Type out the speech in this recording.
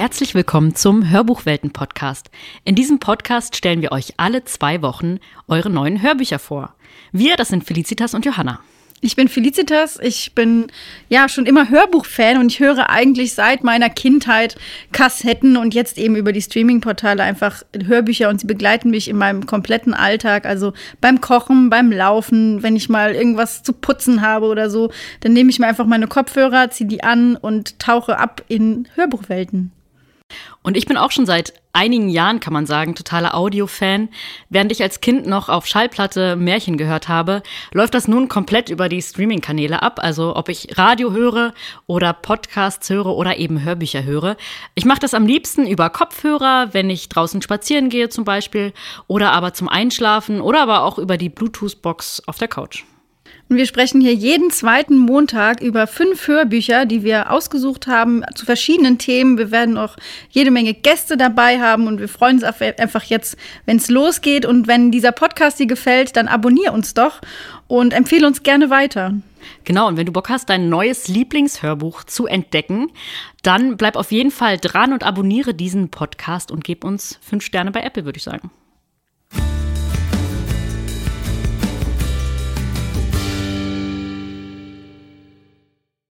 Herzlich willkommen zum Hörbuchwelten-Podcast. In diesem Podcast stellen wir euch alle zwei Wochen eure neuen Hörbücher vor. Wir, das sind Felicitas und Johanna. Ich bin Felicitas, ich bin ja schon immer Hörbuchfan und ich höre eigentlich seit meiner Kindheit Kassetten und jetzt eben über die Streaming-Portale einfach Hörbücher und sie begleiten mich in meinem kompletten Alltag. Also beim Kochen, beim Laufen, wenn ich mal irgendwas zu putzen habe oder so, dann nehme ich mir einfach meine Kopfhörer, ziehe die an und tauche ab in Hörbuchwelten. Und ich bin auch schon seit einigen Jahren, kann man sagen, totaler Audio-Fan. Während ich als Kind noch auf Schallplatte Märchen gehört habe, läuft das nun komplett über die Streaming-Kanäle ab. Also ob ich Radio höre oder Podcasts höre oder eben Hörbücher höre. Ich mache das am liebsten über Kopfhörer, wenn ich draußen spazieren gehe zum Beispiel, oder aber zum Einschlafen oder aber auch über die Bluetooth-Box auf der Couch. Und wir sprechen hier jeden zweiten Montag über fünf Hörbücher, die wir ausgesucht haben zu verschiedenen Themen. Wir werden auch jede Menge Gäste dabei haben und wir freuen uns einfach jetzt, wenn es losgeht. Und wenn dieser Podcast dir gefällt, dann abonniere uns doch und empfehle uns gerne weiter. Genau, und wenn du Bock hast, dein neues Lieblingshörbuch zu entdecken, dann bleib auf jeden Fall dran und abonniere diesen Podcast und gib uns fünf Sterne bei Apple, würde ich sagen.